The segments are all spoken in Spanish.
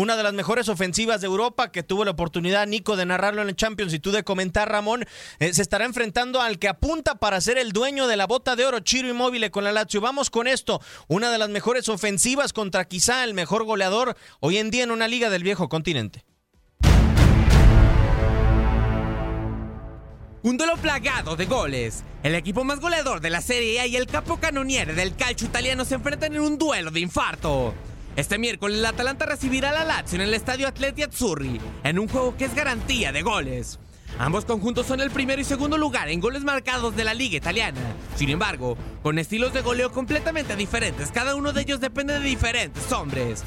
Una de las mejores ofensivas de Europa que tuvo la oportunidad, Nico, de narrarlo en el Champions y tú de comentar, Ramón, eh, se estará enfrentando al que apunta para ser el dueño de la bota de oro, Chiro Inmóvil con la Lazio. Vamos con esto, una de las mejores ofensivas contra quizá el mejor goleador hoy en día en una liga del viejo continente. Un duelo plagado de goles. El equipo más goleador de la Serie A y el capo canoniere del calcio italiano se enfrentan en un duelo de infarto. Este miércoles el Atalanta recibirá a la Lazio en el estadio Atleti Azzurri, en un juego que es garantía de goles. Ambos conjuntos son el primero y segundo lugar en goles marcados de la liga italiana. Sin embargo, con estilos de goleo completamente diferentes, cada uno de ellos depende de diferentes hombres.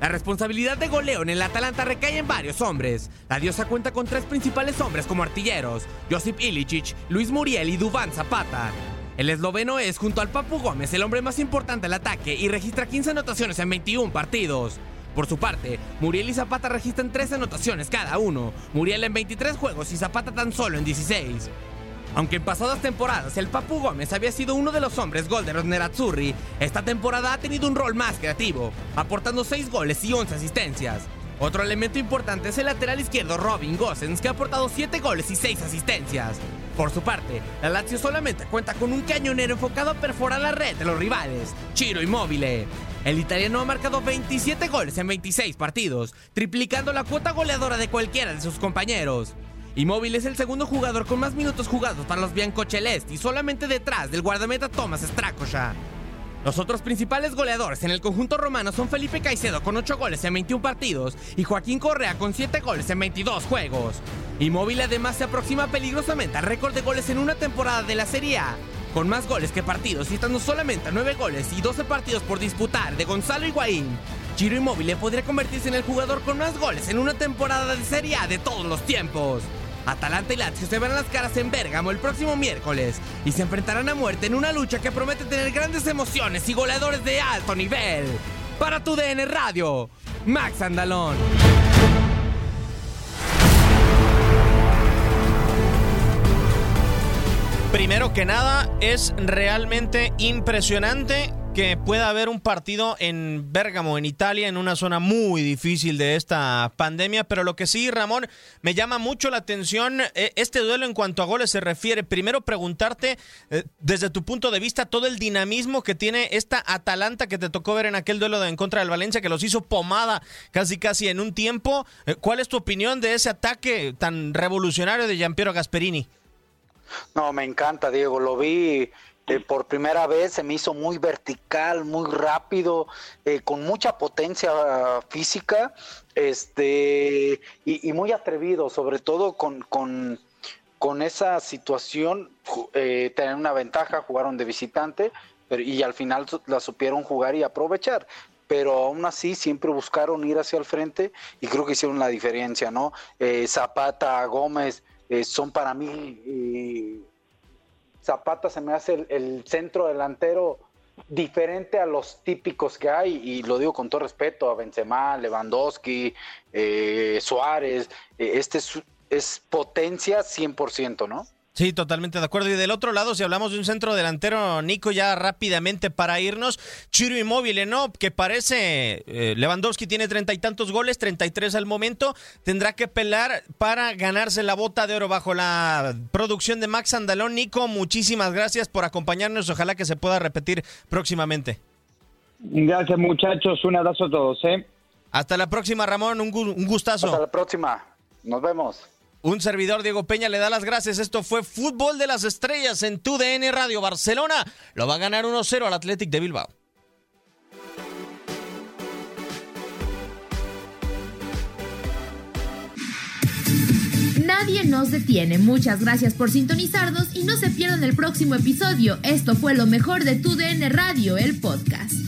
La responsabilidad de goleo en el Atalanta recae en varios hombres. La diosa cuenta con tres principales hombres como artilleros, Josip Ilicic, Luis Muriel y Duván Zapata. El esloveno es, junto al Papu Gómez, el hombre más importante al ataque y registra 15 anotaciones en 21 partidos. Por su parte, Muriel y Zapata registran 13 anotaciones cada uno, Muriel en 23 juegos y Zapata tan solo en 16. Aunque en pasadas temporadas el Papu Gómez había sido uno de los hombres gol de Nerazzurri, esta temporada ha tenido un rol más creativo, aportando 6 goles y 11 asistencias. Otro elemento importante es el lateral izquierdo Robin Gosens, que ha aportado 7 goles y 6 asistencias. Por su parte, la Lazio solamente cuenta con un cañonero enfocado a perforar la red de los rivales, Chiro Immobile. El italiano ha marcado 27 goles en 26 partidos, triplicando la cuota goleadora de cualquiera de sus compañeros. Immobile es el segundo jugador con más minutos jugados para los Biancocelesti, solamente detrás del guardameta Thomas Strakosha. Los otros principales goleadores en el conjunto romano son Felipe Caicedo con 8 goles en 21 partidos y Joaquín Correa con 7 goles en 22 juegos. Immobile además se aproxima peligrosamente al récord de goles en una temporada de la Serie A, con más goles que partidos y estando solamente a 9 goles y 12 partidos por disputar de Gonzalo Higuaín. Giro Immobile podría convertirse en el jugador con más goles en una temporada de Serie A de todos los tiempos. Atalanta y Lazio se verán las caras en Bérgamo el próximo miércoles y se enfrentarán a muerte en una lucha que promete tener grandes emociones y goleadores de alto nivel. Para tu DN Radio, Max Andalón. Primero que nada, es realmente impresionante que pueda haber un partido en Bérgamo, en Italia, en una zona muy difícil de esta pandemia, pero lo que sí, Ramón, me llama mucho la atención eh, este duelo en cuanto a goles se refiere. Primero preguntarte, eh, desde tu punto de vista, todo el dinamismo que tiene esta Atalanta que te tocó ver en aquel duelo de en contra del Valencia, que los hizo pomada casi casi en un tiempo. Eh, ¿Cuál es tu opinión de ese ataque tan revolucionario de Giampiero Gasperini? No, me encanta, Diego. Lo vi eh, por primera vez se me hizo muy vertical, muy rápido, eh, con mucha potencia física, este, y, muy atrevido, sobre todo con, con, con esa situación eh, tener una ventaja, jugaron de visitante y al final la supieron jugar y aprovechar. Pero aún así siempre buscaron ir hacia el frente y creo que hicieron la diferencia, ¿no? Zapata, Gómez son para mí, Zapata se me hace el centro delantero diferente a los típicos que hay, y lo digo con todo respeto a Benzema, Lewandowski, eh, Suárez, eh, este es, es potencia 100%, ¿no? Sí, totalmente de acuerdo. Y del otro lado, si hablamos de un centro delantero, Nico, ya rápidamente para irnos, Chiro Inmóvil, ¿no? Que parece, eh, Lewandowski tiene treinta y tantos goles, 33 al momento, tendrá que pelar para ganarse la bota de oro bajo la producción de Max Andalón. Nico, muchísimas gracias por acompañarnos, ojalá que se pueda repetir próximamente. Gracias muchachos, un abrazo a todos, ¿eh? Hasta la próxima, Ramón, un, un gustazo. Hasta la próxima, nos vemos. Un servidor Diego Peña le da las gracias. Esto fue Fútbol de las Estrellas en tu DN Radio Barcelona. Lo va a ganar 1-0 al Athletic de Bilbao. Nadie nos detiene. Muchas gracias por sintonizarnos y no se pierdan el próximo episodio. Esto fue lo mejor de tu DN Radio, el podcast.